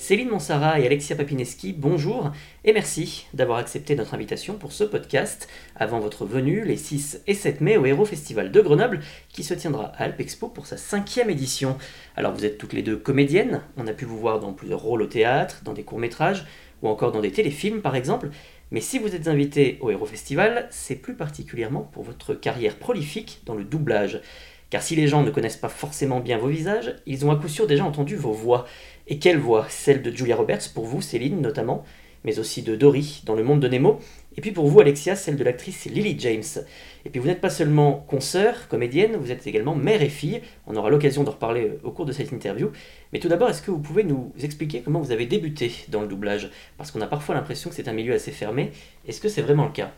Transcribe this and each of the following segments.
Céline Monsara et Alexia Papineski, bonjour et merci d'avoir accepté notre invitation pour ce podcast avant votre venue les 6 et 7 mai au Héros Festival de Grenoble qui se tiendra à Alpexpo pour sa cinquième édition. Alors vous êtes toutes les deux comédiennes, on a pu vous voir dans plusieurs rôles au théâtre, dans des courts-métrages ou encore dans des téléfilms par exemple, mais si vous êtes invité au Héros Festival, c'est plus particulièrement pour votre carrière prolifique dans le doublage. Car si les gens ne connaissent pas forcément bien vos visages, ils ont à coup sûr déjà entendu vos voix. Et quelle voix? Celle de Julia Roberts pour vous, Céline notamment, mais aussi de Dory dans Le Monde de Nemo, et puis pour vous, Alexia, celle de l'actrice Lily James. Et puis vous n'êtes pas seulement consoeur, comédienne, vous êtes également mère et fille. On aura l'occasion d'en reparler au cours de cette interview. Mais tout d'abord, est-ce que vous pouvez nous expliquer comment vous avez débuté dans le doublage? Parce qu'on a parfois l'impression que c'est un milieu assez fermé. Est-ce que c'est vraiment le cas?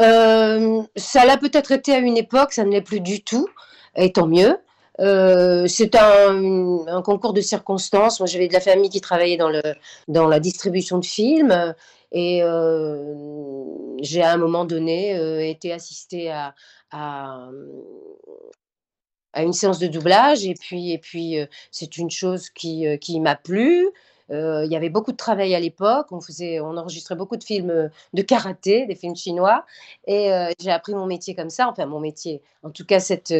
Euh, Ça l'a peut-être été à une époque, ça ne l'est plus du tout, et tant mieux. Euh, c'est un, concours de circonstances. Moi, j'avais de la famille qui travaillait dans, le, dans la distribution de films. Et euh, j'ai à un moment donné euh, été assistée à, à, à, une séance de doublage. Et puis, et puis c'est une chose qui, qui m'a plu. Euh, il y avait beaucoup de travail à l'époque. On, faisait, on enregistrait beaucoup de films de karaté, des films chinois. Et j'ai appris mon métier comme ça. Enfin, mon métier, en tout cas, cette,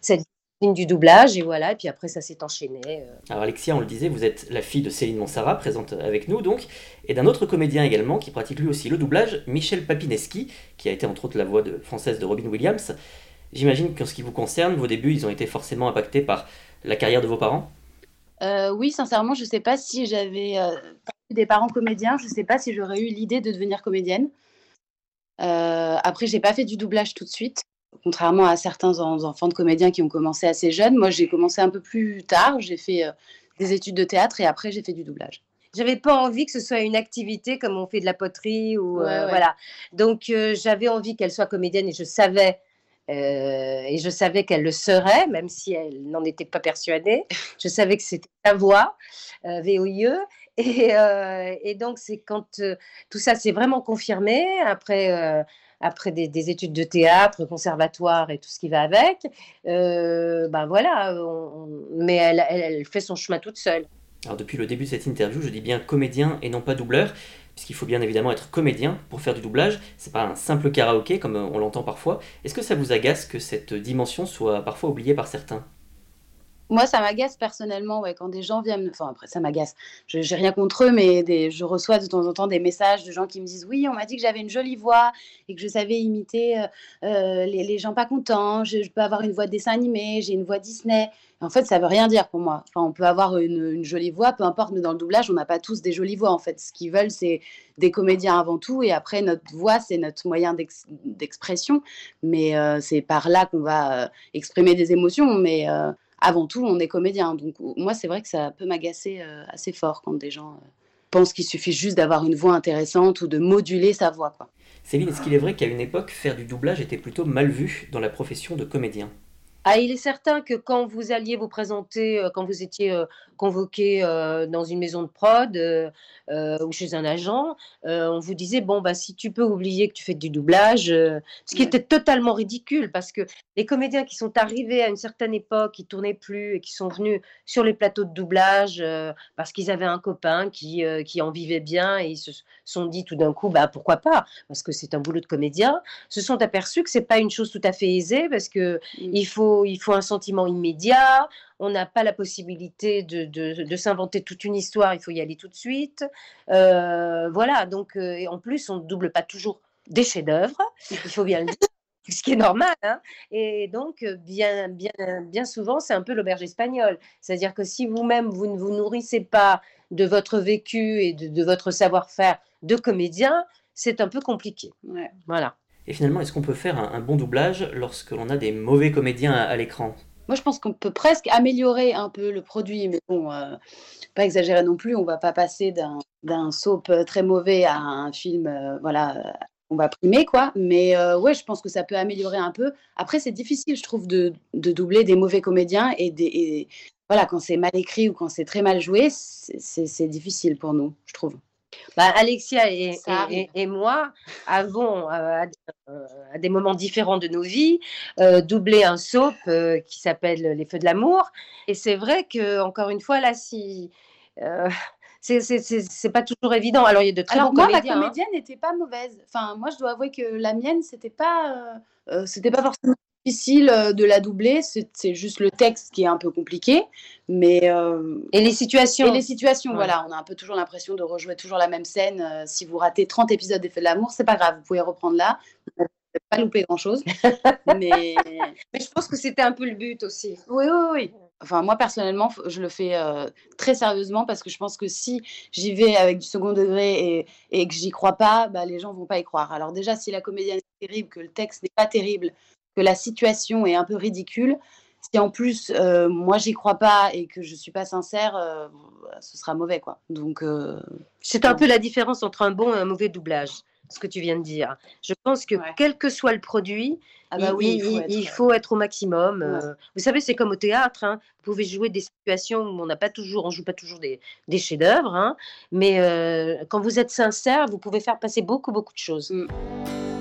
cette du doublage et voilà et puis après ça s'est enchaîné euh. alors Alexia on le disait vous êtes la fille de Céline Monsara présente avec nous donc et d'un autre comédien également qui pratique lui aussi le doublage Michel Papineski qui a été entre autres la voix française de Robin Williams j'imagine qu'en ce qui vous concerne vos débuts ils ont été forcément impactés par la carrière de vos parents? Euh, oui sincèrement je sais pas si j'avais euh, des parents comédiens je sais pas si j'aurais eu l'idée de devenir comédienne euh, après j'ai pas fait du doublage tout de suite contrairement à certains enfants de comédiens qui ont commencé assez jeunes, moi j'ai commencé un peu plus tard. J'ai fait euh, des études de théâtre et après j'ai fait du doublage. J'avais pas envie que ce soit une activité comme on fait de la poterie ou voilà. Donc j'avais envie qu'elle soit comédienne et je savais et je savais qu'elle le serait, même si elle n'en était pas persuadée. Je savais que c'était sa voix, VOIE. Et, et donc, c'est quand tout ça s'est vraiment confirmé, après après des, études de théâtre, conservatoire et tout ce qui va avec, euh, ben voilà, mais elle, fait son chemin toute seule. Alors depuis le début de cette interview, je dis bien comédien et non pas doubleur, puisqu'il faut bien évidemment être comédien pour faire du doublage. C'est pas un simple karaoké comme on l'entend parfois. Est-ce que ça vous agace que cette dimension soit parfois oubliée par certains? Moi, ça m'agace personnellement, quand des gens viennent. Enfin, après, ça m'agace. Je n'ai rien contre eux, mais je reçois de temps en temps des messages de gens qui me disent Oui, on m'a dit que j'avais une jolie voix et que je savais imiter euh, euh, les, gens pas contents. Je, peux avoir une voix de dessin animé, j'ai une voix Disney. En fait, ça veut rien dire pour moi. Enfin, on peut avoir une, une jolie voix, peu importe, mais dans le doublage, on n'a pas tous des jolies voix. En fait, ce qu'ils veulent, c'est des comédiens avant tout. Et après, notre voix, c'est notre moyen d'expression. Mais euh, c'est par là qu'on va exprimer des émotions. Mais avant tout, on est comédien. Donc moi, c'est vrai que ça peut m'agacer euh, assez fort quand des gens euh, pensent qu'il suffit juste d'avoir une voix intéressante ou de moduler sa voix. Quoi. Céline, est-ce qu'il est vrai qu'à une époque, faire du doublage était plutôt mal vu dans la profession de comédien? Ah, il est certain que quand vous alliez vous présenter, euh, quand vous étiez convoqué dans une maison de prod ou chez un agent, on vous disait bon bah si tu peux oublier que tu fais du doublage, ce qui était totalement ridicule parce que les comédiens qui sont arrivés à une certaine époque, qui tournaient plus et qui sont venus sur les plateaux de doublage parce qu'ils avaient un copain qui, qui en vivait bien et ils se sont dit tout d'un coup bah pourquoi pas parce que c'est un boulot de comédien, se sont aperçus que c'est pas une chose tout à fait aisée parce que mmh. il faut il faut un sentiment immédiat, on n'a pas la possibilité de, s'inventer toute une histoire, il faut y aller tout de suite. Euh, voilà, donc euh, en plus, on ne double pas toujours des chefs-d'œuvre, il faut bien le dire. ce qui est normal. Hein. et donc, bien, bien, bien souvent, c'est un peu l'auberge espagnole. C'est-à-dire que si vous-même, vous ne vous nourrissez pas de votre vécu et de, votre savoir-faire de comédien, c'est un peu compliqué. Voilà. Et finalement, est-ce qu'on peut faire un, bon doublage lorsque l'on a des mauvais comédiens à, l'écran? Moi, je pense qu'on peut presque améliorer un peu le produit, mais bon, euh, pas exagérer non plus. On va pas passer d'un soap très mauvais à un film, euh, voilà, on va primer, quoi. Mais euh, ouais, je pense que ça peut améliorer un peu. Après, c'est difficile, je trouve, de, doubler des mauvais comédiens et, des, voilà, quand c'est mal écrit ou quand c'est très mal joué, c'est difficile pour nous, je trouve. Bah, Alexia et, et, moi avons, euh, euh, à, des moments différents de nos vies, doublé un soap qui s'appelle Les Feux de l'amour. Et c'est vrai que, encore une fois, là, si c'est pas toujours évident. Alors, il y a de très bons moi, ma hein. comédienne n'était pas mauvaise. Enfin, moi, je dois avouer que la mienne, c'était pas, euh, euh, c'était pas forcément difficile euh, de la doubler. C'est juste le texte qui est un peu compliqué. Mais, et les situations. Et les situations, voilà. On a un peu toujours l'impression de rejouer toujours la même scène. si vous ratez 30 épisodes d'Effet de l'amour, c'est pas grave. Vous pouvez reprendre là. Vous pas louper grand-chose. mais... mais je pense que c'était un peu le but aussi. Oui, oui, oui. Enfin, moi, personnellement, je le fais euh, très sérieusement parce que je pense que si j'y vais avec du second degré et, et que j'y crois pas, bah, les gens vont pas y croire. Alors déjà, si la comédienne est terrible, que le texte n'est pas terrible, que la situation est un peu ridicule, si en plus euh, moi j'y crois pas et que je suis pas sincère, euh, ce sera mauvais quoi. Donc c'est un peu la différence entre un bon et un mauvais doublage ce que tu viens de dire. Je pense que quel que soit le produit, ah bah il, oui, il, faut, être... au maximum. Euh. vous savez, c'est comme au théâtre. Hein. Vous pouvez jouer des situations où on n'a pas toujours, on joue pas toujours des, des chefs-d'œuvre, hein. mais euh, quand vous êtes sincère, vous pouvez faire passer beaucoup, beaucoup de choses. Mm.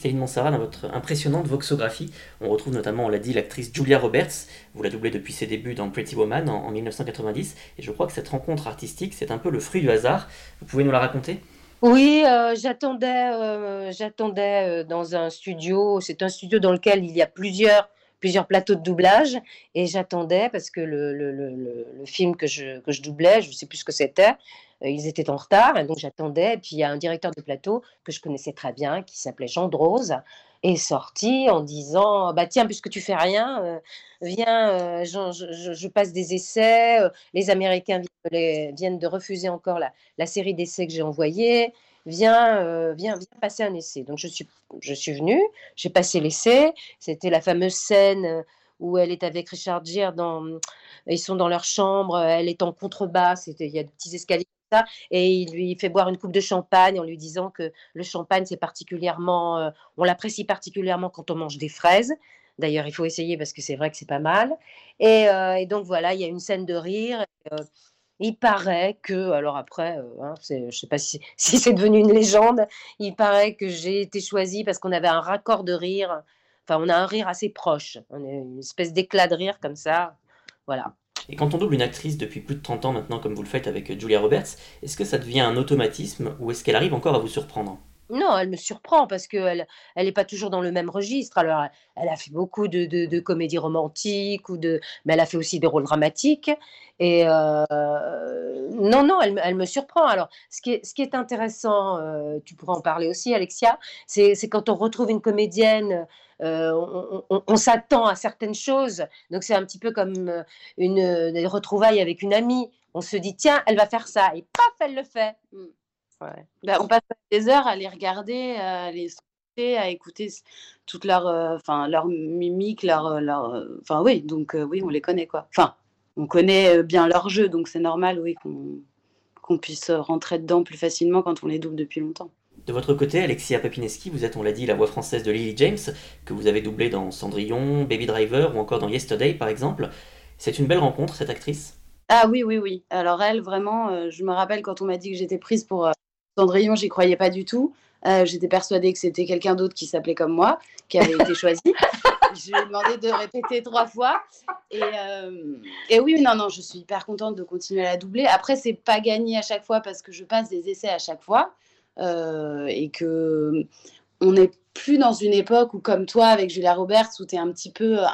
Céline Monsara, dans votre impressionnante voxographie, on retrouve notamment, on l'a dit, l'actrice Julia Roberts. Vous la doublez depuis ses débuts dans Pretty Woman en, 1990. Et je crois que cette rencontre artistique, c'est un peu le fruit du hasard. Vous pouvez nous la raconter? Oui, euh, j'attendais, euh, euh, dans un studio. C'est un studio dans lequel il y a plusieurs plusieurs plateaux de doublage et j'attendais parce que le, le, le, le, film que je, que je doublais, je ne sais plus ce que c'était, ils étaient en retard et donc j'attendais. Puis il y a un directeur de plateau que je connaissais très bien qui s'appelait Jean Drose est sorti en disant bah tiens puisque tu fais rien euh, viens euh, je, passe des essais les Américains viennent de refuser encore la, série d'essais que j'ai envoyée viens, viens, viens passer un essai. Donc je suis, je suis venue, j'ai passé l'essai. C'était la fameuse scène où elle est avec Richard Gere ils sont dans leur chambre, elle est en contrebasse, il y a des petits escaliers et il lui fait boire une coupe de champagne en lui disant que le champagne, c'est particulièrement, on l'apprécie particulièrement quand on mange des fraises. D'ailleurs, il faut essayer parce que c'est vrai que c'est pas mal. Et, donc voilà, il y a une scène de rire. Il paraît que, alors après, euh, hein, je sais pas si, c'est devenu une légende, il paraît que j'ai été choisie parce qu'on avait un raccord de rire. Enfin, on a un rire assez proche. On a une espèce d'éclat de rire comme ça. Voilà. Et quand on double une actrice depuis plus de 30 ans maintenant, comme vous le faites avec Julia Roberts, est-ce que ça devient un automatisme ou est-ce qu'elle arrive encore à vous surprendre? Non, elle me surprend parce qu'elle elle n'est pas toujours dans le même registre. Alors, elle a fait beaucoup de, comédies romantiques, ou de, mais elle a fait aussi des rôles dramatiques. Et euh, non, non, elle, elle, me surprend. Alors, ce qui est, ce qui est intéressant, euh, tu pourras en parler aussi, Alexia, c'est quand on retrouve une comédienne, euh, on, s'attend à certaines choses. Donc, c'est un petit peu comme une, une retrouvaille avec une amie. On se dit, tiens, elle va faire ça. Et paf, elle le fait. Bah, on passe des heures à les regarder, à les à écouter toute leur, euh, enfin leur mimique, leur, euh, leur, euh, enfin oui, donc oui, on les connaît quoi. Enfin, on connaît bien leur jeu, donc c'est normal, oui, qu'on puisse rentrer dedans plus facilement quand on les double depuis longtemps. De votre côté, Alexia Papineski, vous êtes, on l'a dit, la voix française de Lily James, que vous avez doublé dans Cendrillon, Baby Driver ou encore dans Yesterday, par exemple. C'est une belle rencontre, cette actrice? Ah oui, oui, oui. Alors elle, vraiment, je me rappelle quand on m'a dit que j'étais prise pour Cendrillon, j'y croyais pas du tout. Euh, j'étais persuadée que c'était quelqu'un d'autre qui s'appelait comme moi, qui avait été choisi. je lui ai demandé de répéter trois fois. Euh, et, oui, non, non, je suis hyper contente de continuer à la doubler. Après, c'est pas gagné à chaque fois parce que je passe des essais à chaque fois. Euh, et que on n'est plus dans une époque où, comme toi, avec Julia Roberts, où tu es un petit peu euh,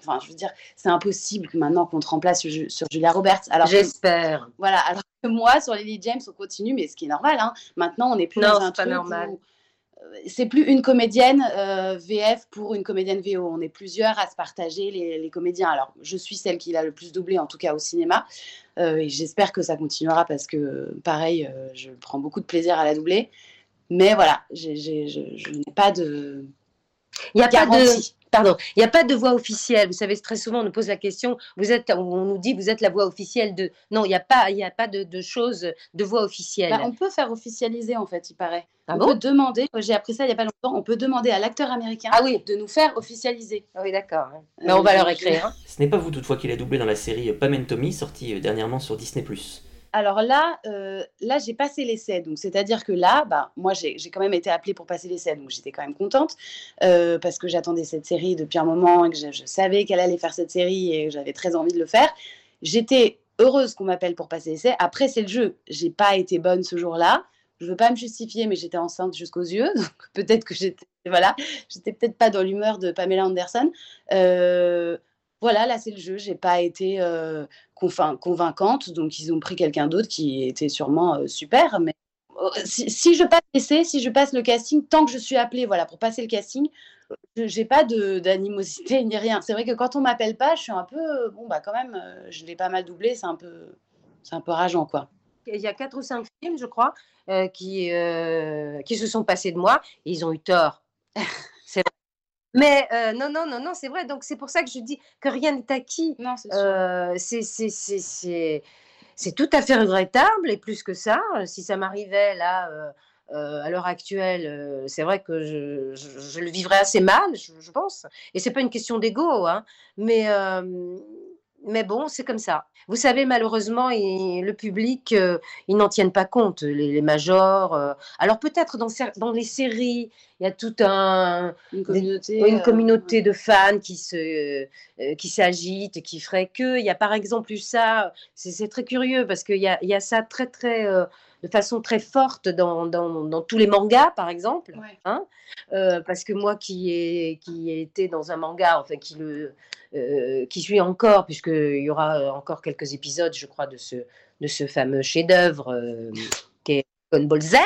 Enfin, je veux dire, c'est impossible maintenant qu'on te remplace sur, Julia Roberts. Alors J'espère. Voilà, alors que moi, sur Lily James, on continue, mais ce qui est normal. Hein. Maintenant, on n'est plus dans un truc normal. Où c'est plus une comédienne euh, VF pour une comédienne VO. On est plusieurs à se partager les, comédiens. Alors, je suis celle qui l'a le plus doublé, en tout cas au cinéma. Euh, et j'espère que ça continuera parce que, pareil, euh, je prends beaucoup de plaisir à la doubler. Mais voilà, je n'ai pas de. Il n'y a pas de Pardon, il n'y a pas de voix officielle. Vous savez, très souvent, on nous pose la question, vous êtes, on nous dit, vous êtes la voix officielle de. Non, il n'y a pas, il a pas de, de choses de voix officielle. Bah, on peut faire officialiser, en fait, il paraît. Ah on peut demander, j'ai appris ça il n'y a pas longtemps, on peut demander à l'acteur américain ah oui. de nous faire officialiser. Ah oui, d'accord. Mais on va leur écrire. Hein. Ce n'est pas vous, toutefois, qui l'a doublé dans la série Pam and Tommy, sortie euh, dernièrement sur Disney. Alors là, euh, là j'ai passé l'essai. Donc, c'est-à-dire que là, bah, moi, j'ai quand même été appelée pour passer l'essai. Donc, j'étais quand même contente euh, parce que j'attendais cette série depuis un moment et que je, savais qu'elle allait faire cette série et j'avais très envie de le faire. J'étais heureuse qu'on m'appelle pour passer l'essai. Après, c'est le jeu. J'ai pas été bonne ce jour-là. Je veux pas me justifier, mais j'étais enceinte jusqu'aux yeux. Donc, peut-être que j'étais, voilà, j'étais peut-être pas dans l'humeur de Pamela Anderson. Euh, voilà, là c'est le jeu. J'ai pas été euh, convaincante, donc ils ont pris quelqu'un d'autre qui était sûrement euh, super. Mais oh, si, je passe l'essai, si je passe le casting, tant que je suis appelée, voilà, pour passer le casting, j'ai pas d'animosité ni rien. C'est vrai que quand on m'appelle pas, je suis un peu bon bah quand même, euh, je l'ai pas mal doublé, c'est un peu, c'est un peu rageant quoi. Il y a quatre ou cinq films, je crois, qui qui se sont passés de moi. Et ils ont eu tort. c'est vrai. Mais euh, non, non, non, non, c'est vrai. Donc c'est pour ça que je dis que rien n'est acquis. Non, c'est euh, c'est tout à fait regrettable. Et plus que ça, si ça m'arrivait là, euh, à l'heure actuelle, c'est vrai que je, je, le vivrais assez mal, je, je pense. Et c'est pas une question d'ego, hein, mais mais bon, c'est comme ça. Vous savez, malheureusement, le public, euh, ils n'en tiennent pas compte, les, majors. Euh. alors peut-être dans, dans les séries, il y a toute un, une communauté, une euh, de fans qui se, qui s'agitent, qui ferait que. Il y a par exemple eu ça. C'est très curieux parce qu'il y a, il y a ça très très de façon très forte dans, dans, dans, tous les mangas, par exemple. Hein parce que moi qui ai, qui ai été dans un manga, enfin qui le, euh, qui suit encore, puisqu'il y aura euh, encore quelques épisodes, je crois, de ce, de ce fameux chef-d'œuvre euh, qui est Dragon Ball Z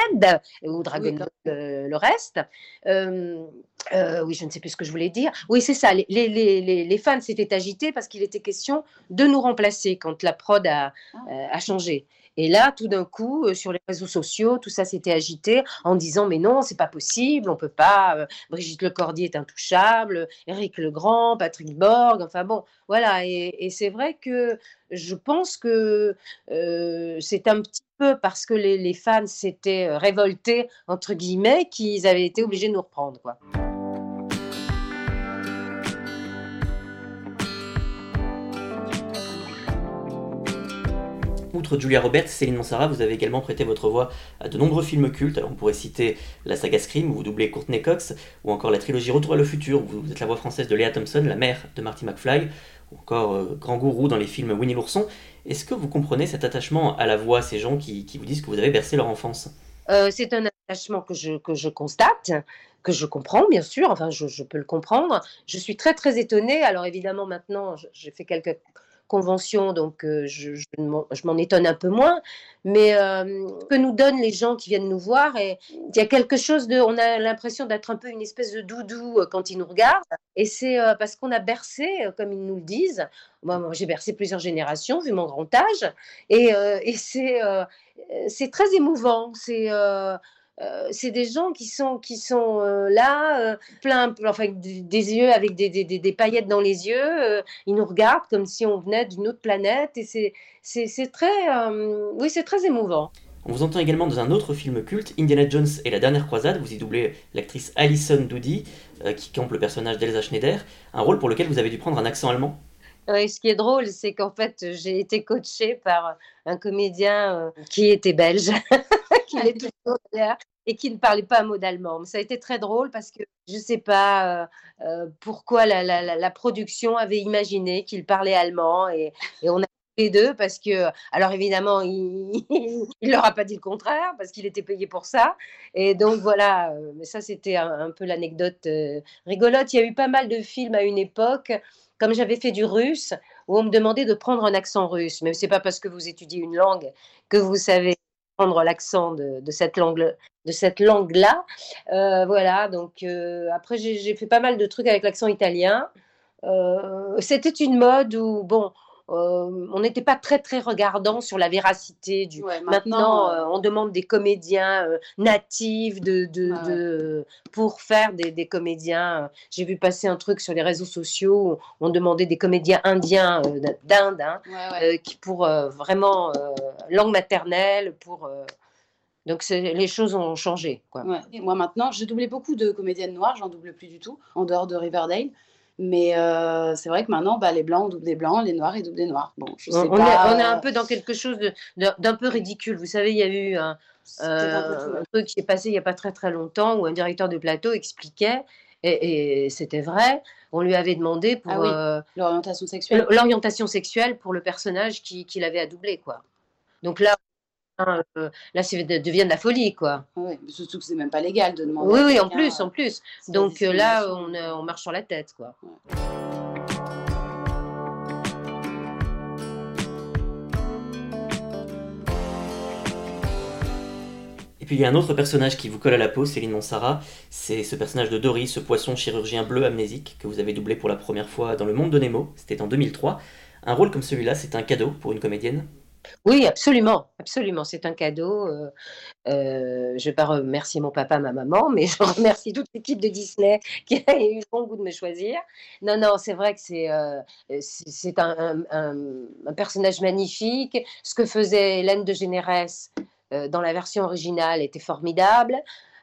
ou Dragon Ball le reste. oui, je ne sais plus ce que je voulais dire. Oui, c'est ça. Les, les, les, les fans s'étaient agités parce qu'il était question de nous remplacer quand la prod a, ah. a changé. Et là, tout d'un coup, euh, sur les réseaux sociaux, tout ça s'était agité en disant mais non, c'est pas possible, on peut pas. Euh, Brigitte Lecordier est intouchable, Éric Legrand, Patrick Borg, enfin bon, voilà. Et, c'est vrai que je pense que euh, c'est un petit peu parce que les, les fans s'étaient révoltés entre guillemets qu'ils avaient été obligés de nous reprendre, quoi. Outre Julia Roberts, Céline Mansara, vous avez également prêté votre voix à de nombreux films cultes. Alors on pourrait citer la saga Scream, où vous doublez Courtney Cox, ou encore la trilogie Retour à le futur, où vous êtes la voix française de Léa Thompson, la mère de Marty McFly, ou encore euh, Grand Gourou dans les films Winnie l'ourson. Est-ce que vous comprenez cet attachement à la voix, ces gens qui, vous disent que vous avez bercé leur enfance? Euh, C'est un attachement que je, que je constate que je comprends, bien sûr, enfin je, je, peux le comprendre. Je suis très très étonnée. Alors évidemment maintenant, j'ai fait quelques convention, donc euh, je, je m'en étonne un peu moins. Mais euh, que nous donnent les gens qui viennent nous voir, et il y a quelque chose de, on a l'impression d'être un peu une espèce de doudou euh, quand ils nous regardent, et c'est parce qu'on a bercé, comme ils nous le disent. Moi, j'ai bercé plusieurs générations vu mon grand âge, et, et c'est c'est très émouvant. C'est euh, c'est des gens qui sont, qui sont euh, là, euh, plein, enfin, des, yeux avec des, des, des, paillettes dans les yeux. ils nous regardent comme si on venait d'une autre planète. Et c'est, c'est, très, oui, c'est très émouvant. On vous entend également dans un autre film culte, Indiana Jones et la dernière croisade. Vous y doublez l'actrice Alison Doody, qui campe le personnage d'Elsa Schneider, un rôle pour lequel vous avez dû prendre un accent allemand. Oui, ce qui est drôle, c'est qu'en fait, j'ai été coachée par un comédien qui était belge, et qui ne parlait pas un mot d'allemand. Ça a été très drôle parce que je ne sais pas euh, euh, pourquoi la, production avait imaginé qu'il parlait allemand et, on a les deux parce que, alors évidemment, il ne leur a pas dit le contraire parce qu'il était payé pour ça. Et donc voilà, euh, mais ça c'était un, peu l'anecdote rigolote. Il y a eu pas mal de films à une époque, comme j'avais fait du russe, où on me demandait de prendre un accent russe. Mais ce n'est pas parce que vous étudiez une langue que vous savez l'accent de, cette langue de cette langue là euh, voilà donc après j'ai fait pas mal de trucs avec l'accent italien. C'était une mode où bon on n'était pas très très regardant sur la véracité du. maintenant, euh, on demande des comédiens natifs de, pour faire des, comédiens. J'ai vu passer un truc sur les réseaux sociaux. on demandait des comédiens indiens d'Inde, hein, qui pour vraiment langue maternelle, pour. Donc les choses ont changé. Quoi. moi maintenant, j'ai doublé beaucoup de comédiennes noires, j'en double plus du tout, en dehors de Riverdale. Mais euh, c'est vrai que maintenant, bah, les blancs, on double des blancs, les noirs, ils doublent des noirs. Bon, je sais on, pas, est, on est un peu dans quelque chose d'un peu ridicule. Vous savez, il y a eu un, euh, truc qui est passé il n'y a pas très très longtemps où un directeur de plateau expliquait, et, c'était vrai, on lui avait demandé pour ah euh, l'orientation sexuelle. L'orientation sexuelle pour le personnage qu'il qui avait à doubler. Quoi. Donc là, euh, là, ça devient de la folie, quoi. Oui, surtout que c'est même pas légal de demander. Oui, oui, en plus, en plus. Donc euh, là, on, on, marche sur la tête, quoi. Et puis il y a un autre personnage qui vous colle à la peau, Céline Monsara. C'est ce personnage de Dory, ce poisson chirurgien bleu amnésique que vous avez doublé pour la première fois dans Le Monde de Nemo. C'était en 2003. Un rôle comme celui-là, c'est un cadeau pour une comédienne oui, absolument, absolument. C'est un cadeau. Euh, euh, je ne vais pas remercier mon papa, ma maman, mais je remercie toute l'équipe de Disney qui a eu le bon goût de me choisir. Non, non, c'est vrai que c'est euh, un, un, personnage magnifique. Ce que faisait Hélène de Généresse dans la version originale était formidable.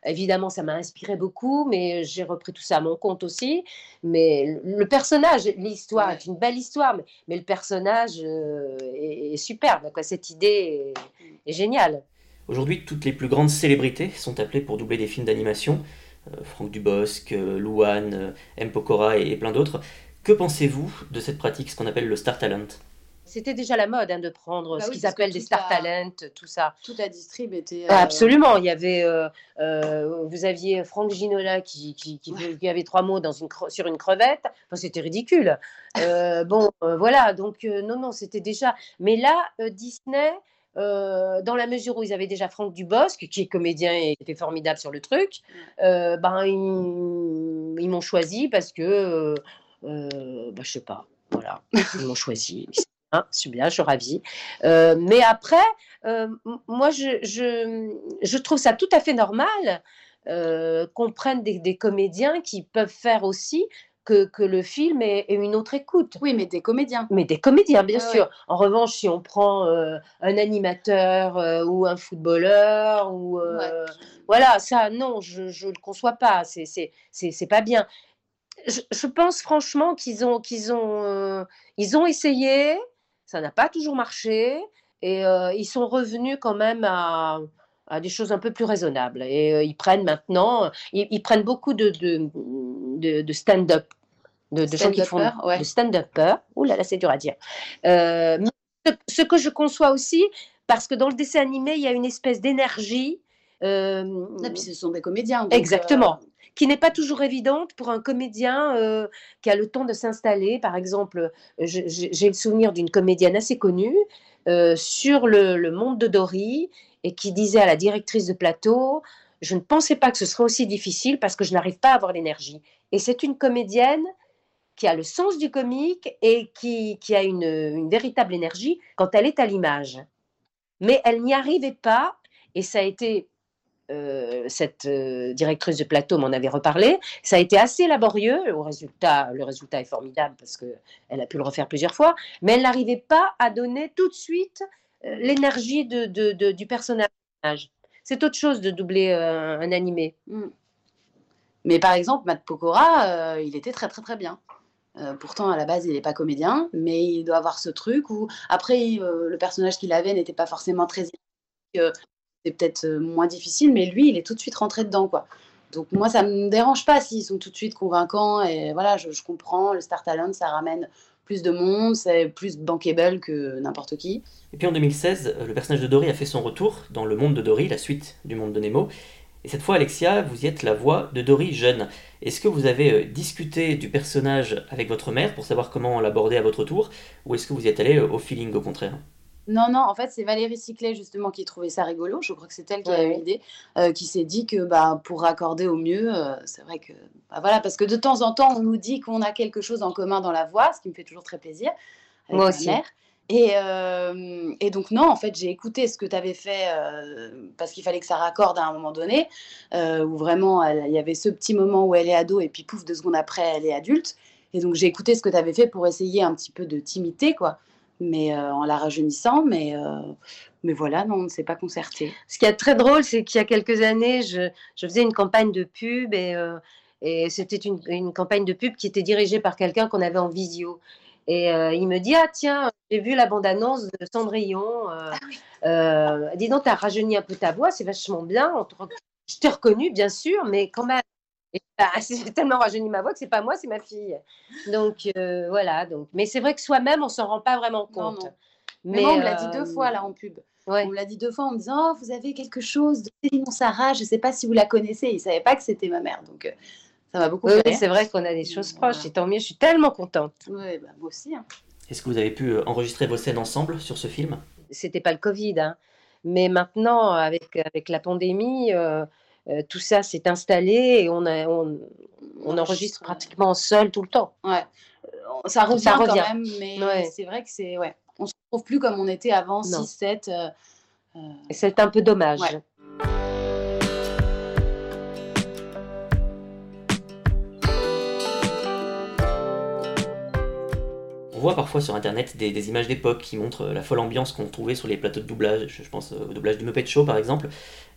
Évidemment, ça m'a inspiré beaucoup, mais j'ai repris tout ça à mon compte aussi. Mais le personnage, l'histoire est une belle histoire, mais, le personnage euh, est, superbe. Quoi. Cette idée est, géniale. Aujourd'hui, toutes les plus grandes célébrités sont appelées pour doubler des films d'animation. Euh, Franck Dubosc, euh, Louane, M. Pokora et plein d'autres. Que pensez-vous de cette pratique, ce qu'on appelle le Star Talent? C'était déjà la mode hein, de prendre bah ce qu'ils appellent des star talent, tout ça. Tout la distrib était. Euh, Absolument. Il y avait, euh, euh, vous aviez Franck Ginola qui, qui, qui, avait trois mots dans une sur une crevette. Enfin, c'était ridicule. bon, voilà. Donc, non, non, c'était déjà. Mais là, Disney. dans la mesure où ils avaient déjà Franck Dubosc, qui est comédien et était formidable sur le truc, ben, ils, m'ont choisi parce que, ben, je sais pas, voilà, ils m'ont choisi. Hein, je suis bien, je suis ravie. Euh, mais après, euh, moi, je, je, trouve ça tout à fait normal euh, qu'on prenne des, comédiens qui peuvent faire aussi que, que le film ait, une autre écoute. Oui, mais des comédiens. Mais des comédiens, bien sûr. En revanche, si on prend un animateur ou un footballeur, ou voilà, ça, non, je ne le conçois pas. C'est pas bien. Je, je, pense franchement qu'ils ont, qu'ils ont, ils ont essayé, ça n'a pas toujours marché et euh, ils sont revenus quand même à, des choses un peu plus raisonnables. Et euh, ils prennent maintenant, ils, prennent beaucoup de, de, stand-up, de, gens qui font de stand-upper. Ouh là là, c'est dur à dire. Euh, ce, que je conçois aussi, parce que dans le dessin animé, il y a une espèce d'énergie. Et puis ce sont des comédiens. exactement qui n'est pas toujours évidente pour un comédien euh, qui a le temps de s'installer. Par exemple, j'ai le souvenir d'une comédienne assez connue euh, sur le, monde de Dory et qui disait à la directrice de plateau, je ne pensais pas que ce serait aussi difficile parce que je n'arrive pas à avoir l'énergie. Et c'est une comédienne qui a le sens du comique et qui, a une, une véritable énergie quand elle est à l'image. Mais elle n'y arrivait pas, et ça a été euh, cette euh, directrice de plateau m'en avait reparlé. Ça a été assez laborieux. Au résultat, le résultat est formidable parce qu'elle a pu le refaire plusieurs fois, mais elle n'arrivait pas à donner tout de suite euh, l'énergie de, du personnage. C'est autre chose de doubler un animé. Mm. Mais par exemple, Matt Pokora, il était très très très bien. pourtant, à la base, il n'est pas comédien, mais il doit avoir ce truc où, après, le personnage qu'il avait n'était pas forcément très c'est peut-être euh, moins difficile, mais lui, il est tout de suite rentré dedans, quoi. Donc moi, ça me dérange pas s'ils sont tout de suite convaincants et voilà, je, comprends le Star Talent, ça ramène plus de monde, c'est plus bankable que n'importe qui. Et puis en 2016, le personnage de Dory a fait son retour dans Le Monde de Dory, la suite du Monde de Nemo. Et cette fois, Alexia, vous y êtes la voix de Dory jeune. Est-ce que vous avez euh, discuté du personnage avec votre mère pour savoir comment l'aborder à votre tour Ou est-ce que vous y êtes allé euh, au feeling au contraire? Non, non, en fait, c'est Valérie Ciclet justement qui trouvait ça rigolo. Je crois que c'est elle qui a eu l'idée, euh, qui s'est dit que bah, pour raccorder au mieux, c'est vrai que. Bah, voilà, parce que de temps en temps, on nous dit qu'on a quelque chose en commun dans la voix, ce qui me fait toujours très plaisir. Avec Moi aussi. Mère. Et, euh, et, donc, non, en fait, j'ai écouté ce que tu avais fait euh, parce qu'il fallait que ça raccorde à un moment donné, euh, où vraiment, il y avait ce petit moment où elle est ado et puis pouf, deux secondes après, elle est adulte. Et donc, j'ai écouté ce que tu avais fait pour essayer un petit peu de t'imiter, quoi, mais en la rajeunissant. Mais, mais voilà, non, on ne s'est pas concerté. Ce qui est très drôle, c'est qu'il y a quelques années, je, je, faisais une campagne de pub et, et c'était une, une, campagne de pub qui était dirigée par quelqu'un qu'on avait en visio. Et euh, il me dit Ah, tiens, j'ai vu la bande-annonce de Cendrillon. Euh, ah euh, dis donc, tu as rajeuni un peu ta voix, c'est vachement bien. Je t'ai reconnu, bien sûr, mais quand même. J'ai tellement rajeuni ma voix que c'est pas moi, c'est ma fille. Donc voilà. Donc, mais c'est vrai que soi-même, on s'en rend pas vraiment compte. Mais, on me l'a dit deux fois là en pub. On me l'a dit deux fois en me disant oh, vous avez quelque chose de Céline Sarah, je sais pas si vous la connaissez. Il savait pas que c'était ma mère, donc ça m'a beaucoup oui, c'est vrai qu'on a des choses proches, et tant mieux, je suis tellement contente. Oui, bah, moi aussi. Hein. Est-ce que vous avez pu euh, enregistrer vos scènes ensemble sur ce film? C'était pas le Covid, hein. mais maintenant, avec, avec la pandémie, euh, euh, tout ça s'est installé et on, a, on, on enregistre pratiquement seul tout le temps. Ouais. Ça revient, ça revient. quand même, mais c'est vrai que c'est. Ouais. On se retrouve plus comme on était avant, 6-7. Et c'est un peu dommage. Voit parfois sur internet des, images d'époque qui montrent euh, la folle ambiance qu'on trouvait sur les plateaux de doublage. Je, pense euh, au doublage du Muppet Show par exemple.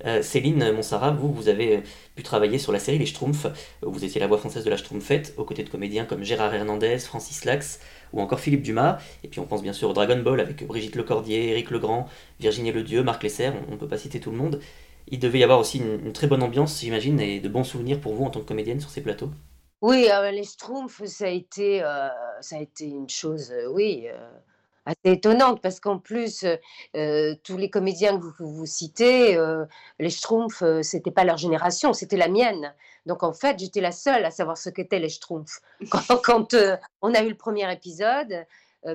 Euh, Céline Monsara, vous, vous avez pu travailler sur la série Les Schtroumpfs. Vous étiez la voix française de la Schtroumpfette, aux côtés de comédiens comme Gérard Hernandez, Francis Lax ou encore Philippe Dumas. Et puis on pense bien sûr au Dragon Ball avec Brigitte Lecordier, Éric Legrand, Virginie Ledieu, Marc Lesser, on ne peut pas citer tout le monde. Il devait y avoir aussi une très bonne ambiance, j'imagine, et de bons souvenirs pour vous en tant que comédienne sur ces plateaux. Oui, euh, les Schtroumpfs, ça a été, euh, ça a été une chose, euh, oui, assez étonnante parce qu'en plus, tous les comédiens que vous, vous citez, les Schtroumpfs, c'était pas leur génération, c'était la mienne. Donc en fait, j'étais la seule à savoir ce qu'étaient les Schtroumpfs. Quand, on a eu le premier épisode,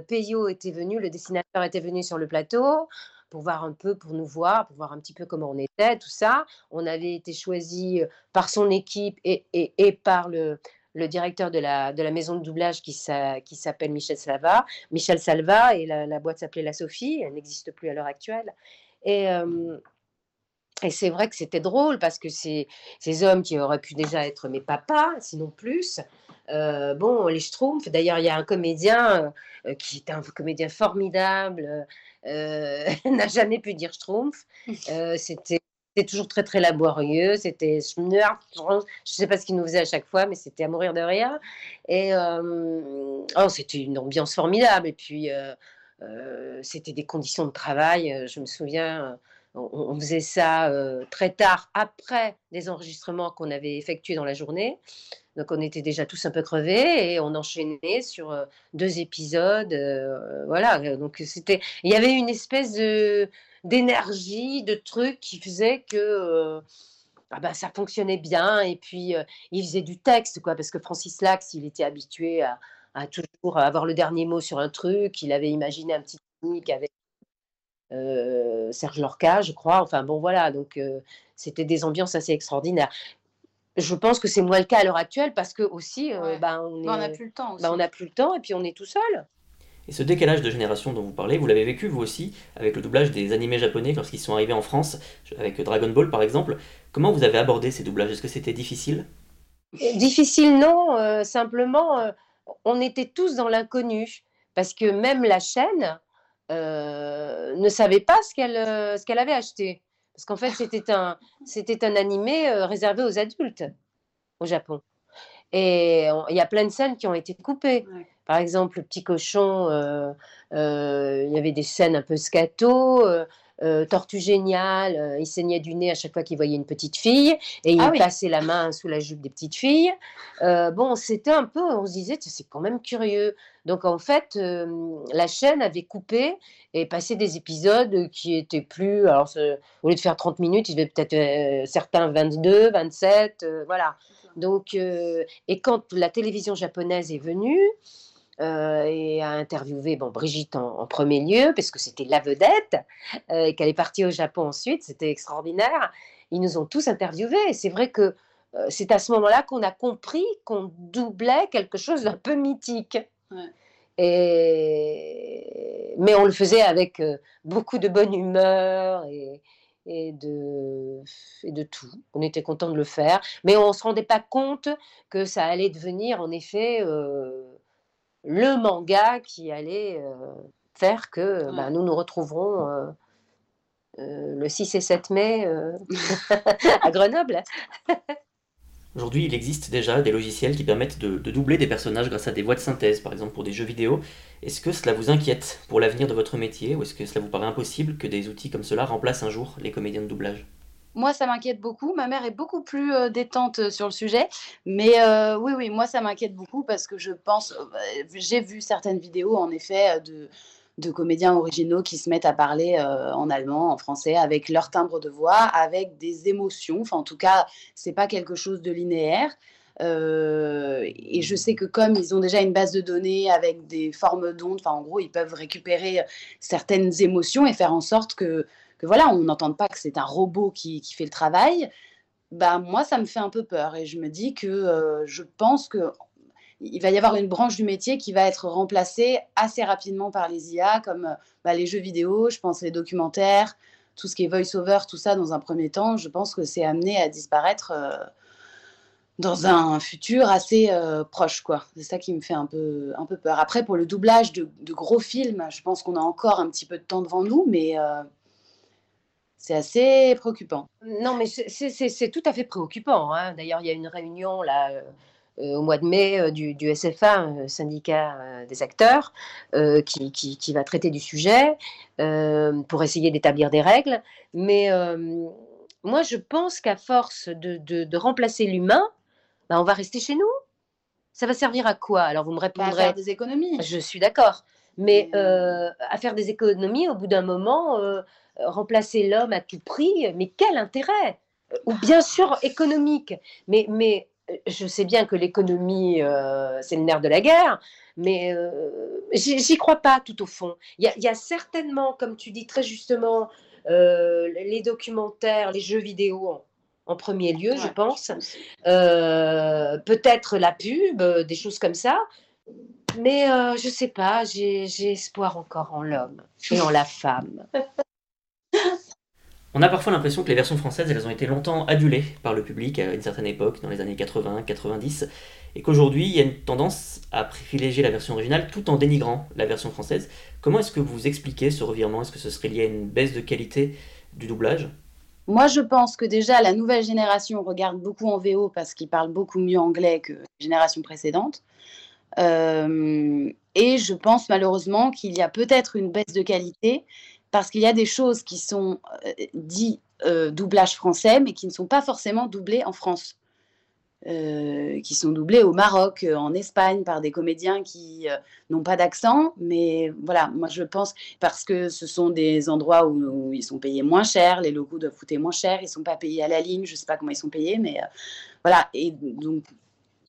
Peyo était venu, le dessinateur était venu sur le plateau pour voir un peu, pour nous voir, pour voir un petit peu comment on était, tout ça. On avait été choisi par son équipe et, et par le, le directeur de la, de la maison de doublage qui, s'appelle Michel Salva. Michel Salva, et la, boîte s'appelait La Sophie, elle n'existe plus à l'heure actuelle. Et, euh, et c'est vrai que c'était drôle parce que ces, ces hommes qui auraient pu déjà être mes papas, sinon plus, euh, bon, les Schtroumpfs, d'ailleurs, il y a un comédien euh, qui est un comédien formidable, n'a jamais pu dire Schtroumpf. c'était c'était toujours très très laborieux. C'était, je ne sais pas ce qu'il nous faisait à chaque fois, mais c'était à mourir de rire. Et euh, oh, c'était une ambiance formidable. Et puis euh, euh, c'était des conditions de travail. Je me souviens, on, faisait ça très tard après des enregistrements qu'on avait effectués dans la journée. Donc on était déjà tous un peu crevés et on enchaînait sur deux épisodes. voilà. Donc c'était, il y avait une espèce de d'énergie, de trucs qui faisaient que euh, ah bah, ça fonctionnait bien. Et puis, euh, il faisait du texte, quoi, parce que Francis Lax, il était habitué à, toujours avoir le dernier mot sur un truc. Il avait imaginé un petit technique avec euh, Serge Lorca, je crois. Enfin, bon, voilà. Donc, c'était des ambiances assez extraordinaires. Je pense que c'est moins le cas à l'heure actuelle parce que aussi, bah, on n'a plus le temps. Bah, on n'a plus le temps et puis on est tout seul. Et ce décalage de génération dont vous parlez, vous l'avez vécu vous aussi avec le doublage des animés japonais lorsqu'ils sont arrivés en France, avec Dragon Ball par exemple. Comment vous avez abordé ces doublages? Est-ce que c'était difficile? Difficile non, euh, simplement euh, on était tous dans l'inconnu parce que même la chaîne euh, ne savait pas ce qu'elle ce qu'elle avait acheté. Parce qu'en fait, c'était un, c'était un animé réservé aux adultes au Japon. Et il y a plein de scènes qui ont été coupées. Par exemple, le petit cochon, euh, euh, il y avait des scènes un peu scato. Euh, Tortue Géniale, euh, il saignait du nez à chaque fois qu'il voyait une petite fille et il Ah oui. passait la main sous la jupe des petites filles. Euh, bon, c'était un peu, on se disait, c'est quand même curieux. Donc en fait, euh, la chaîne avait coupé et passé des épisodes qui étaient plus. Alors, au lieu de faire 30 minutes, il devait peut-être euh, certains 22, 27, euh, voilà. Donc, et quand la télévision japonaise est venue euh, et a interviewé bon, Brigitte en, en premier lieu, parce que c'était la vedette, euh, et qu'elle est partie au Japon ensuite, c'était extraordinaire. Ils nous ont tous interviewés. Et c'est vrai que euh, c'est à ce moment-là qu'on a compris qu'on doublait quelque chose d'un peu mythique. Ouais. Et... Mais on le faisait avec beaucoup de bonne humeur et, et, de, et de tout. On était content de le faire. Mais on ne se rendait pas compte que ça allait devenir en effet euh, le manga qui allait euh, faire que Ouais. bah, nous nous retrouverons euh, euh, le 6 et 7 mai euh, à Grenoble. Aujourd'hui, il existe déjà des logiciels qui permettent de, de doubler des personnages grâce à des voix de synthèse, par exemple pour des jeux vidéo. Est-ce que cela vous inquiète pour l'avenir de votre métier ou est-ce que cela vous paraît impossible que des outils comme cela remplacent un jour les comédiens de doublage? Moi, ça m'inquiète beaucoup. Ma mère est beaucoup plus euh, détente euh, sur le sujet. Mais euh, oui, oui, moi, ça m'inquiète beaucoup parce que je pense. euh, J'ai vu certaines vidéos, en effet, de, de comédiens originaux qui se mettent à parler en allemand, en français, avec leur timbre de voix, avec des émotions. Enfin, en tout cas, c'est pas quelque chose de linéaire. Et je sais que comme ils ont déjà une base de données avec des formes d'ondes, enfin en gros ils peuvent récupérer certaines émotions et faire en sorte que, que voilà, on n'entende pas que c'est un robot qui, qui fait le travail. Bah moi ça me fait un peu peur et je me dis que euh, je pense que il va y avoir une branche du métier qui va être remplacée assez rapidement par les IA comme euh, bah, les jeux vidéo, je pense les documentaires, tout ce qui est voice-over, tout ça dans un premier temps, je pense que c'est amené à disparaître. euh, dans un futur assez proche, quoi. C'est ça qui me fait un peu, un peu peur. Après, pour le doublage de, gros films, je pense qu'on a encore un petit peu de temps devant nous, mais c'est assez préoccupant. Non, mais c'est- tout à fait préoccupant. hein. D'ailleurs, il y a une réunion là, euh, euh, au mois de mai euh, du, du SFA, syndicat des acteurs, euh, qui, qui- qui va traiter du sujet euh, pour essayer d'établir des règles. Mais euh, moi, je pense qu'à force de, de- de remplacer l'humain, ben, on va rester chez nous. Ça va servir à quoi? Alors, vous me Bah, à répondrez. faire des économies. Je suis d'accord. Mais Mais, euh, à faire des économies, au bout d'un moment, euh, remplacer l'homme à tout prix, mais quel intérêt? Ou bien sûr économique. Mais, mais euh, je sais bien que l'économie, euh, c'est le nerf de la guerre, mais euh, j'y crois pas tout au fond. Il y a, il y a certainement, comme tu dis très justement, euh, les documentaires, les jeux vidéo en, en premier lieu, je pense. Peut-être la pub, des choses comme ça. Mais euh, je sais pas, j'ai j'ai espoir encore en l'homme et en la femme. On a parfois l'impression que les versions françaises, elles ont été longtemps adulées par le public à une certaine époque, dans les années 80, 90, et qu'aujourd'hui, il y a une tendance à privilégier la version originale tout en dénigrant la version française. Comment est-ce que vous expliquez ce revirement? Est-ce que ce serait lié à une baisse de qualité du doublage? Moi, je pense que déjà, la nouvelle génération regarde beaucoup en VO parce qu'ils parlent beaucoup mieux anglais que les générations précédentes. Euh, et je pense malheureusement qu'il y a peut-être une baisse de qualité parce qu'il y a des choses qui sont euh, dites euh, doublage français, mais qui ne sont pas forcément doublées en France. Qui sont doublées au Maroc, en Espagne, par des comédiens qui n'ont pas d'accent. Mais voilà, moi je pense, parce que ce sont des endroits où, ils sont payés moins cher, les locaux doivent coûter moins cher, ils ne sont pas payés à la ligne, je ne sais pas comment ils sont payés, mais voilà. Et donc,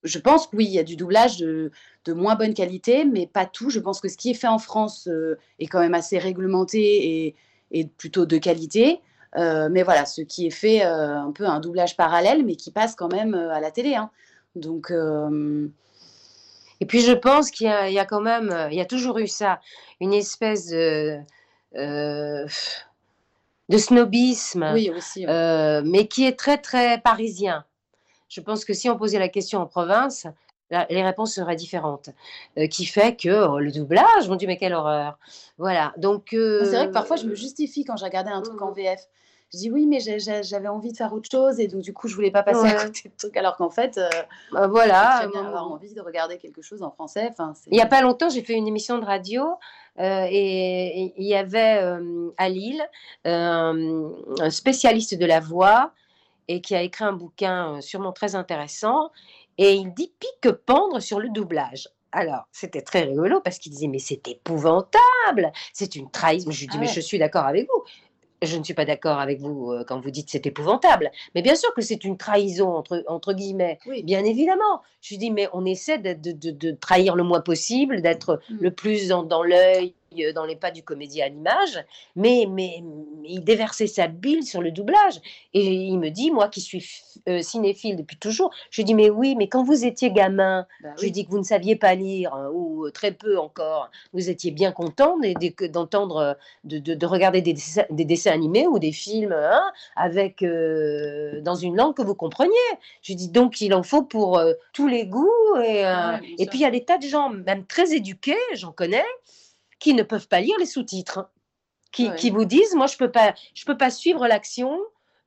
je pense que oui, il y a du doublage de, de moins bonne qualité, mais pas tout. Je pense que ce qui est fait en France euh, est quand même assez réglementé et, et plutôt de qualité. Euh, mais voilà, ce qui est fait euh, un peu un doublage parallèle, mais qui passe quand même à la télé. hein. Donc, Et puis je pense qu'il y, a- il y a quand même, il y a toujours eu ça, une espèce de, de snobisme, oui, aussi. mais qui est très très parisien. Je pense que si on posait la question en province, la- les réponses seraient différentes. Euh, qui fait que oh, le doublage, mon Dieu, mais quelle horreur. Voilà. Donc euh, C'est vrai que parfois je me justifie quand j'ai regardé un truc en Mhm. VF. Je dis oui, mais j'avais envie de faire autre chose et donc du coup je voulais pas passer Ouais. à côté de trucs alors qu'en fait, euh, bah, voilà. bien euh, avoir envie de regarder quelque chose en français. Enfin, Il n'y a pas longtemps, j'ai fait une émission de radio et il y avait à Lille un spécialiste de la voix et qui a écrit un bouquin sûrement très intéressant. Et il dit pique-pendre sur le doublage. Alors, c'était très rigolo parce qu'il disait, mais c'est épouvantable, c'est une trahison. Je lui dis, ah mais je suis d'accord avec vous je ne suis pas d'accord avec vous euh, quand vous dites c'est épouvantable. Mais bien sûr que c'est une trahison, entre, entre guillemets. Oui. Bien évidemment. Je dis, mais on essaie de, de, de, trahir le moins possible, d'être mmh. le plus dans, dans l'œil euh, dans les pas du comédien à l'image, mais, mais, il déversait sa bile sur le doublage. Et il me dit, moi qui suis euh, cinéphile depuis toujours, je lui dis, mais oui, mais quand vous étiez gamin, bah je lui dis que vous ne saviez pas lire, hein, ou euh, très peu encore, vous étiez bien content d'entendre, de, de, de, regarder des dessins, des dessins, animés ou des films hein, avec, dans une langue que vous compreniez. Je lui dis, donc il en faut pour tous les goûts. Et, et puis il y a des tas de gens, même très éduqués, j'en connais, qui ne peuvent pas lire les sous-titres, hein. qui, qui, vous disent, moi, je ne peux, pas, je peux pas suivre l'action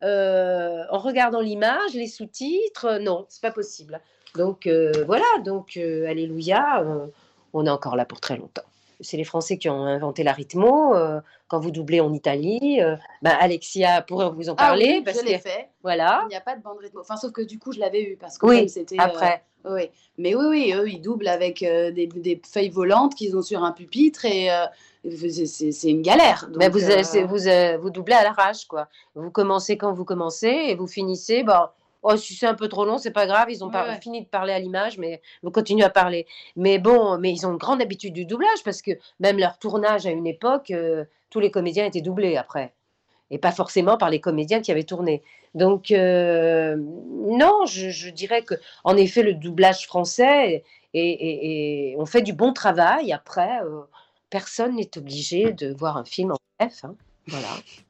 euh, en regardant l'image, les sous-titres, euh, non, c'est pas possible. Donc euh, voilà, donc alléluia, on est encore là pour très longtemps. C'est les Français qui ont inventé la rythmo. quand vous doublez en Italie, ben Alexia pourrait vous en ah parler. parce je l'ai fait. Voilà. Il n'y a pas de bande rythmo. Enfin, sauf que du coup, je l'avais eu parce que oui, c'était. Après. Oui, mais oui, oui, eux, ils doublent avec euh, des, des, feuilles volantes qu'ils ont sur un pupitre et euh, c'est une galère. mais vous, euh, vous, vous, doublez à l'arrache, quoi. Vous commencez quand vous commencez et vous finissez. Bon, oh, si c'est un peu trop long, c'est pas grave. Ils ont fini de parler à l'image, mais vous continuez à parler. Mais bon, mais ils ont une grande habitude du doublage parce que même leur tournage à une époque, tous les comédiens étaient doublés après et pas forcément par les comédiens qui avaient tourné. Donc euh, non, je, dirais que en effet le doublage français et, on fait du bon travail. Après, euh, personne n'est obligé de voir un film en F. Hein. Voilà,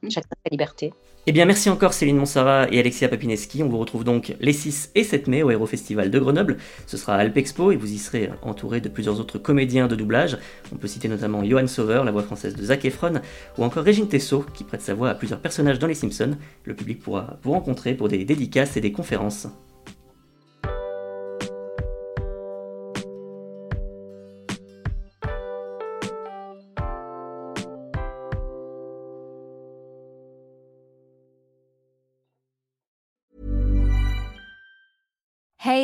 chacun sa liberté. Eh bien, merci encore Céline Monsara et Alexia Papineski. On vous retrouve donc les 6 et 7 mai au Héros Festival de Grenoble. Ce sera à Alpexpo et vous y serez entouré de plusieurs autres comédiens de doublage. On peut citer notamment Johan Sauveur, la voix française de Zac Efron, ou encore Régine Tessot, qui prête sa voix à plusieurs personnages dans Les Simpsons. Le public pourra vous rencontrer pour des dédicaces et des conférences.